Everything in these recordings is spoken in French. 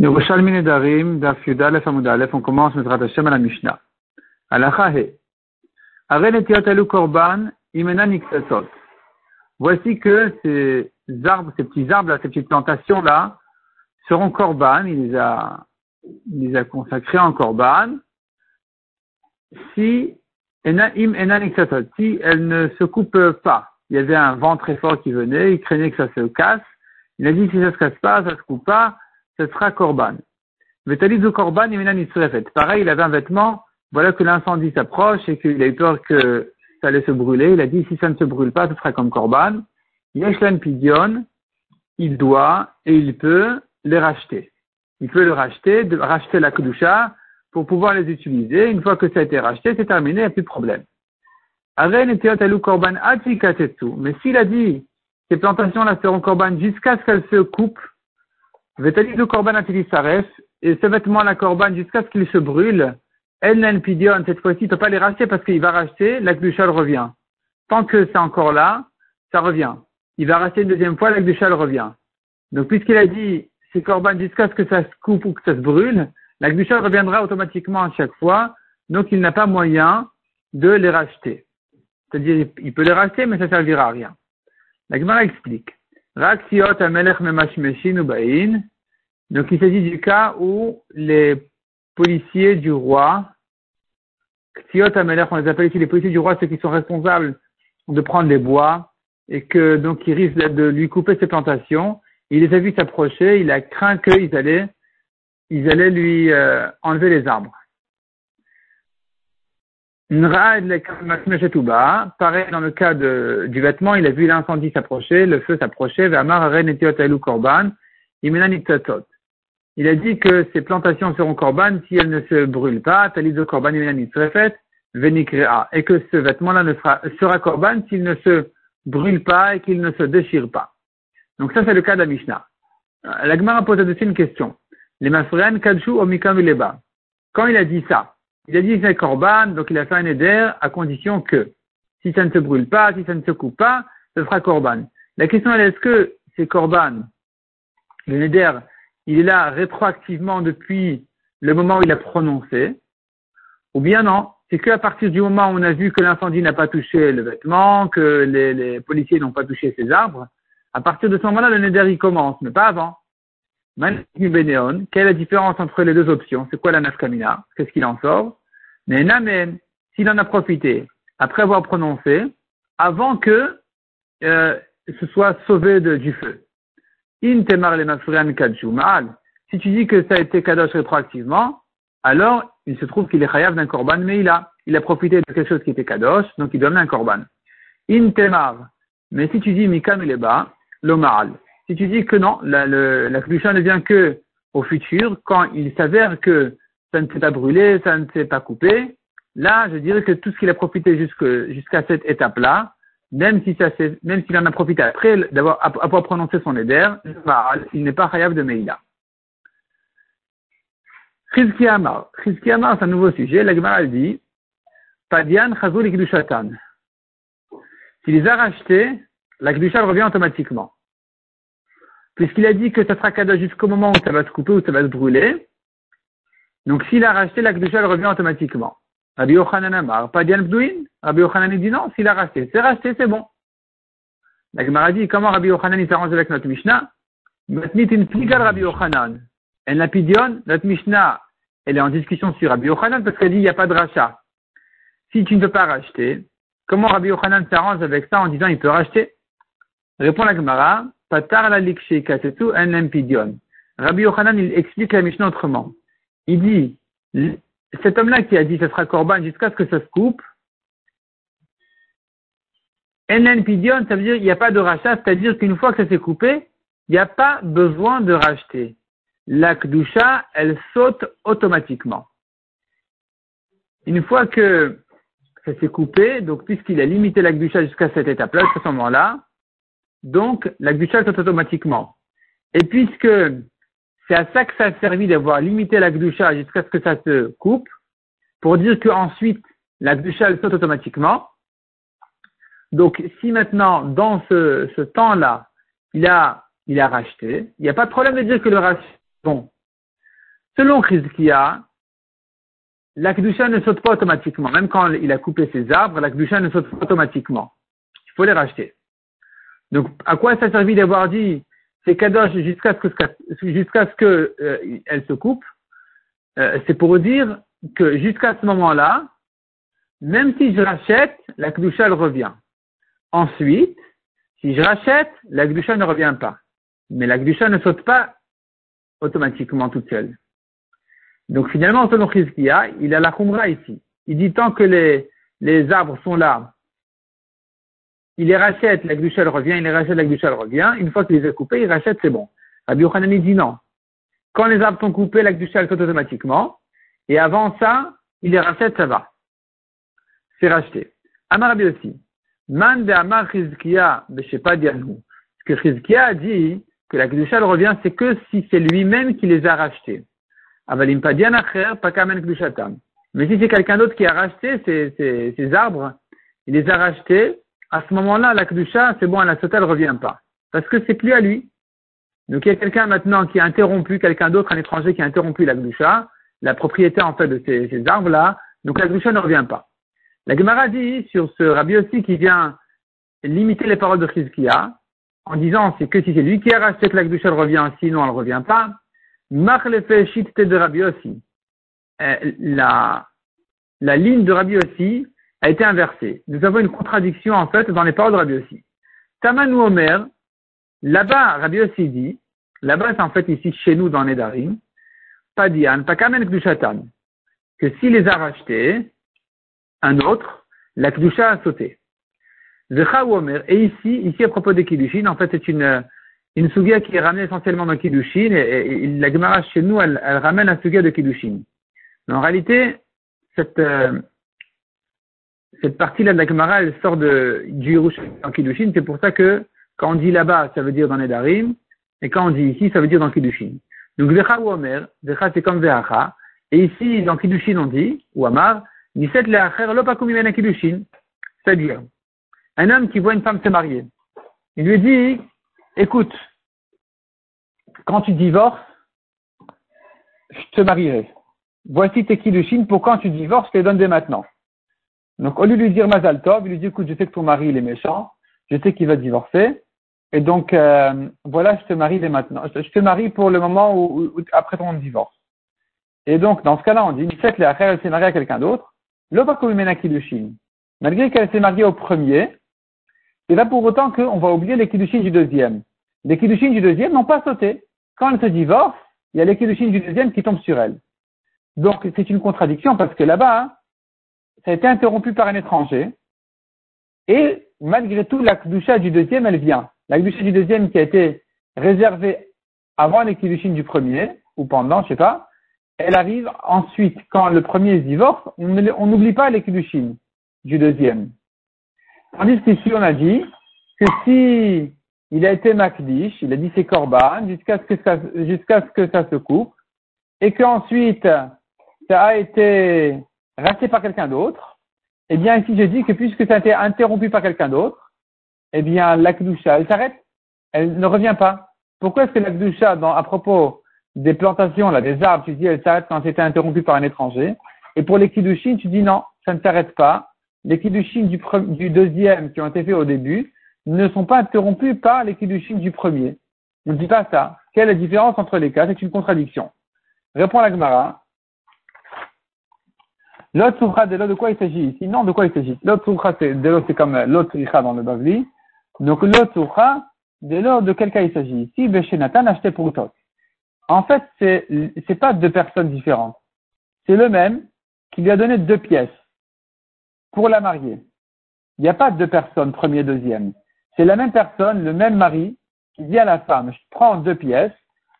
on commence notre Hashem à la Mishnah. Korban. Voici que ces arbres, ces petits arbres là, ces petites plantations là, seront korban, il les a, il les a consacrés en korban, si, si elles ne se coupent pas. Il y avait un vent très fort qui venait, il craignait que ça se casse. Il a dit si ça se casse pas, ça se coupe pas, ce sera korban. Vetalizu korban. Pareil, il avait un vêtement, voilà que l'incendie s'approche et qu'il a eu peur que ça allait se brûler. Il a dit, si ça ne se brûle pas, ce sera comme korban. Yeshlan pidion, il doit et il peut les racheter. Il peut le racheter, racheter la kedusha pour pouvoir les utiliser. Une fois que ça a été racheté, c'est terminé, il n'y a plus de problème. korban Mais s'il a dit, ces plantations-là seront korban jusqu'à ce qu'elles se coupent, Vetali korban et ce vêtement la korban jusqu'à ce qu'il se brûle, El pidion, cette fois-ci, ne peut pas les racheter parce qu'il va racheter, la gluchal revient. Tant que c'est encore là, ça revient. Il va racheter une deuxième fois, la gluchal revient. Donc, puisqu'il a dit, c'est korban jusqu'à ce que ça se coupe ou que ça se brûle, la gluchal reviendra automatiquement à chaque fois, donc il n'a pas moyen de les racheter. C'est-à-dire, il peut les racheter, mais ça ne servira à rien. La Gemara explique. Donc il s'agit du cas où les policiers du roi, on les appelle ici les policiers du roi, ceux qui sont responsables de prendre les bois, et que donc ils risquent de lui couper ses plantations. Il les a vus s'approcher, il a craint qu'ils allaient, ils allaient lui euh, enlever les arbres. Pareil dans le cas du vêtement, il a vu l'incendie s'approcher, le feu s'approcher, korban, il a dit que ces plantations seront korban si elles ne se brûlent pas, korban et que ce vêtement-là sera, sera korban s'il ne se brûle pas et qu'il ne se déchire pas. Donc ça c'est le cas de la Mishnah. La Gemara pose dessus une question. Les mafren kadshu omikam Quand il a dit ça, il a dit c'est korban, donc il a fait un éder à condition que si ça ne se brûle pas, si ça ne se coupe pas, ce sera korban. La question est est-ce que c'est korban Le neder, il est là rétroactivement depuis le moment où il a prononcé, ou bien non, c'est qu'à partir du moment où on a vu que l'incendie n'a pas touché le vêtement, que les, policiers n'ont pas touché ses arbres, à partir de ce moment-là, le neder il commence, mais pas avant. Quelle est la différence entre les deux options? C'est quoi la nafkamina Qu'est-ce qu'il en sort? Mais Namen, s'il en a profité après avoir prononcé, avant que euh, ce soit sauvé du feu. In temar le Si tu dis que ça a été kadosh rétroactivement, alors il se trouve qu'il est chayav d'un korban, mais il a, il a profité de quelque chose qui était kadosh, donc il amener un korban. In temar. Mais si tu dis mikam il est bas, l'omal. Si tu dis que non, la, le, la ne vient que au futur, quand il s'avère que ça ne s'est pas brûlé, ça ne s'est pas coupé. Là, je dirais que tout ce qu'il a profité jusqu'à cette étape-là, même si ça même s'il en a profité après d'avoir avoir prononcé son éder, il n'est pas khayab de Meïla. Chizki Amar. c'est un nouveau sujet. La Gemara dit, Padian Chazul Ikdushatan. S'il les a rachetés, la Kdusha revient automatiquement. Puisqu'il a dit que ça sera cadeau jusqu'au moment où ça va se couper ou ça va se brûler, donc s'il a racheté, la elle revient automatiquement. Rabbi Yochanan Amar, pas Bdouin. Rabbi Yochanan dit non, s'il a racheté, c'est racheté, c'est bon. La Gemara dit, comment Rabbi Yochanan s'arrange avec notre Mishnah? Matnit in pligal Rabbi Yochanan. N'a pidion, notre Mishnah, elle est en discussion sur Rabbi Yochanan parce qu'elle dit, il n'y a pas de rachat. Si tu ne peux pas racheter, comment Rabbi Yochanan s'arrange avec ça en disant, il peut racheter? Répond la Gemara, patar la en. Rabbi Yochanan, il explique la Mishnah autrement il dit, cet homme-là qui a dit ce sera corban jusqu'à ce que ça se coupe, NN pidion, ça veut dire qu'il n'y a pas de rachat, c'est-à-dire qu'une fois que ça s'est coupé, il n'y a pas besoin de racheter. La kdusha, elle saute automatiquement. Une fois que ça s'est coupé, donc puisqu'il a limité la kdusha jusqu'à cette étape-là, à ce moment-là, donc la kdusha saute automatiquement. Et puisque c'est à ça que ça a servi d'avoir limité la gdusha jusqu'à ce que ça se coupe, pour dire qu'ensuite, la elle saute automatiquement. Donc, si maintenant, dans ce, ce temps-là, il a, il a racheté, il n'y a pas de problème de dire que le rachat bon. Selon Rizkia, la Kedusha ne saute pas automatiquement. Même quand il a coupé ses arbres, la Kedusha ne saute pas automatiquement. Il faut les racheter. Donc, à quoi ça servi d'avoir dit c'est Kadosh jusqu'à ce que, euh, se coupe euh, C'est pour dire que jusqu'à ce moment-là, même si je rachète, la Kedusha revient. Ensuite, si je rachète, la Kedusha ne revient pas. Mais la Kedusha ne saute pas automatiquement toute seule. Donc finalement, selon Chizkia, il a la Khumra ici. Il dit tant que les arbres sont là, il les rachète, la Kedusha elle revient, il les rachète, la Kedusha elle revient. Une fois qu'il les a coupés, il rachète, c'est bon. Rabbi Yochanan dit non. Quand les arbres sont coupés, la Kedusha elle saute automatiquement. Et avant ça, il les rachète, ça va. C'est racheté. Amar Rabbi aussi. Man de Amar Chizkia, je sais pas dire. Ce que Chizkia a dit, que la Kedusha revient, c'est que si c'est lui-même qui les a rachetés. Avalim pas kamen Mais si c'est quelqu'un d'autre qui a racheté ces, ces, arbres, il les a rachetés, à ce moment-là, la c'est bon, la Sota, ne revient pas. Parce que c'est plus à lui. Donc il y a quelqu'un maintenant qui a interrompu, quelqu'un d'autre, un étranger qui a interrompu la la propriété en fait de ces, ces arbres-là, donc la ne revient pas. La Gemara dit sur ce rabbi aussi qui vient limiter les paroles de Chizkiah, en disant c'est que si c'est lui qui a racheté que la revient, sinon elle ne revient pas. Mach le de Rabbi aussi. Euh, la, la ligne de Rabbi aussi a été inversée. Nous avons une contradiction en fait dans les paroles de Rabbi aussi. Tamanou Omer, là-bas Rabbi aussi dit, là-bas c'est en fait ici chez nous dans Nedarim, pas Diane, pas Kamen Kedushatam, que s'il les a rachetés, un autre, la Kedusha a sauté. Et ici, ici à propos des Kiddushin, en fait c'est une, une sugia qui est ramenée essentiellement dans Kiddushin, et, la Gemara chez nous, elle, ramène un sugia de Kiddushin. Mais en réalité, cette, euh, cette partie-là de la Gemara, elle sort de, du Yerushalayim en Kiddushin, c'est pour ça que quand on dit là-bas, ça veut dire dans Nedarim, et quand on dit ici, ça veut dire dans Kiddushin. Donc Vecha ou Omer, Vecha c'est comme Vecha, et ici dans Kiddushin on dit, ou Amar, Niset le'acher lo pakumimena Kiddushin, c'est-à-dire, un homme qui voit une femme se marier, il lui dit, écoute, quand tu divorces, je te marierai. Voici tes kiddushin pour quand tu divorces, je te les donne dès maintenant. Donc, au lieu de lui dire Mazal Tov, il lui dit, écoute, je sais que ton mari, il est méchant, je sais qu'il va divorcer, et donc, euh, voilà, je te marie dès maintenant. Je te marie pour le moment où, après ton divorce. Et donc, dans ce cas-là, on dit, fait, elle s'est mariée à quelqu'un d'autre, l'opakumimena kiddushin. Malgré qu'elle s'est mariée au premier, c'est là pour autant qu'on va oublier les kiddushin du deuxième. Les kiddushin du deuxième n'ont pas sauté. Quand elle se divorce, il y a les kiddushin du deuxième qui tombent sur elle. Donc c'est une contradiction parce que là-bas, hein, ça a été interrompu par un étranger. Et malgré tout, la kedusha du deuxième, elle vient. La kedusha du deuxième qui a été réservée avant les kiddushin du premier, ou pendant, je sais pas, elle arrive ensuite. Quand le premier divorce, on n'oublie pas les du deuxième. Tandis qu'ici, on a dit que si il a été makdish, il a dit ses korban jusqu'à ce ce que ça se coupe, et qu'ensuite, ça a été racheté par quelqu'un d'autre, eh bien, ici, je dis que puisque ça a été interrompu par quelqu'un d'autre, eh bien, la elle s'arrête. Elle ne revient pas. Pourquoi est-ce que la à propos des plantations, là, des arbres, tu dis, elle s'arrête quand c'était interrompu par un étranger? Et pour les kiddushin, tu dis non, ça ne s'arrête pas les kiddushin du, du deuxième qui ont été faits au début ne sont pas interrompus par les kiddushin du premier. On ne dit pas ça. Quelle est la différence entre les cas? C'est une contradiction. Répond la Gemara. L'autre soukha de l'autre de quoi il s'agit ici Non, de quoi il s'agit L'autre soukha de l'autre c'est comme l'autre soukha dans le Bavli. Donc l'autre soukha de l'autre de quel cas il s'agit ici Beshenatan acheté pour toi. En fait, c'est c'est pas deux personnes différentes. C'est le même qui lui a donné deux pièces pour la marier. Il n'y a pas deux personnes, premier, deuxième. C'est la même personne, le même mari, qui dit à la femme, je prends deux pièces,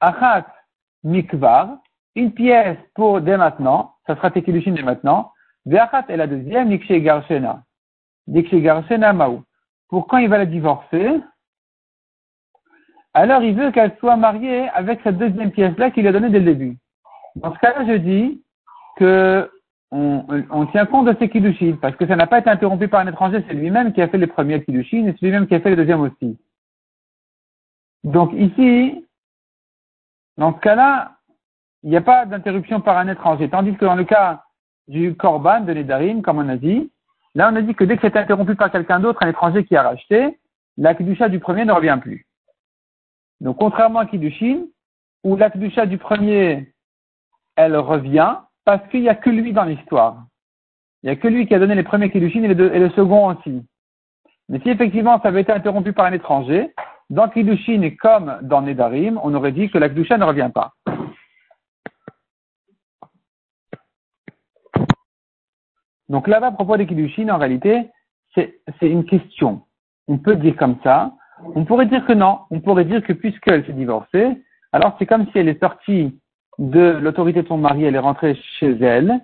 achat mikvar, une pièce pour dès maintenant, ça sera tekilushin dès maintenant, ve'achat et la deuxième, nikshe garshena. Nikshe garshena maou. Pour quand il va la divorcer, alors il veut qu'elle soit mariée avec cette deuxième pièce-là qu'il a donnée dès le début. Dans ce cas-là, je dis que on, tient compte de ces kiddushin, parce que ça n'a pas été interrompu par un étranger, c'est lui-même qui a fait les premiers kiddushin, et c'est lui-même qui a fait les deuxièmes aussi. Donc ici, dans ce cas-là, il n'y a pas d'interruption par un étranger. Tandis que dans le cas du Korban, de Nedarim, comme on a dit, là on a dit que dès que c'est interrompu par quelqu'un d'autre, un étranger qui a racheté, la Kedusha du premier ne revient plus. Donc contrairement à Kiddushin, où la Kedusha du premier, elle revient, parce qu'il n'y a que lui dans l'histoire. Il n'y a que lui qui a donné les premiers Kiddushin et, et le second aussi. Mais si effectivement ça avait été interrompu par un étranger, dans Kiddushin comme dans Nedarim, on aurait dit que la Kedusha ne revient pas. Donc là-bas, à propos des Kiddushin, en réalité, c'est une question. On peut dire comme ça. On pourrait dire que non. On pourrait dire que puisqu'elle s'est divorcée, alors c'est comme si elle est sortie de l'autorité de son mari, elle est rentrée chez elle.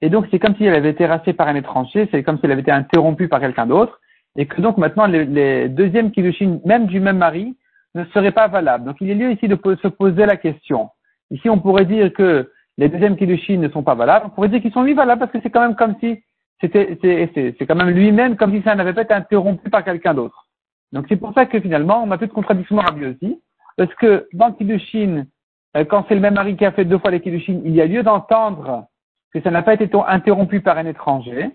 Et donc c'est comme si elle avait été rachetée par un étranger, c'est comme si elle avait été interrompue par quelqu'un d'autre. Et que donc maintenant les, les deuxièmes Kiddushin, même du même mari, ne seraient pas valables. Donc il est lieu ici de se poser la question. Ici on pourrait dire que les deuxièmes Kiddushin ne sont pas valables, on pourrait dire qu'ils sont lui valables parce que c'est quand même comme si c'était, c'est quand même lui-même comme si ça n'avait pas été interrompu par quelqu'un d'autre. Donc c'est pour ça que finalement on a plus de contradiction Rabbi aussi, parce que dans Kiddushin, euh, quand c'est le même mari qui a fait deux fois les Kiddushin, il y a lieu d'entendre que ça n'a pas été interrompu par un étranger,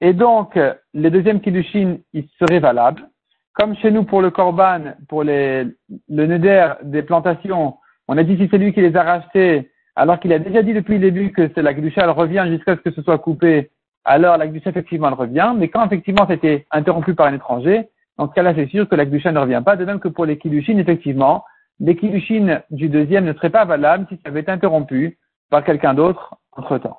et donc les deuxièmes Kiddushin, ils seraient valables. Comme chez nous pour le Korban, pour les, le Neder des plantations, on a dit si c'est lui qui les a rachetés, alors qu'il a déjà dit depuis le début que la Kedusha, elle revient jusqu'à ce que ce soit coupé, alors la Kedusha, effectivement, elle revient. Mais quand effectivement c'était interrompu par un étranger, dans ce cas-là, c'est sûr que la Kedusha ne revient pas. De même que pour les Kiddushin, effectivement, les Kiddushin du deuxième ne seraient pas valables si ça avait été interrompu par quelqu'un d'autre entre temps.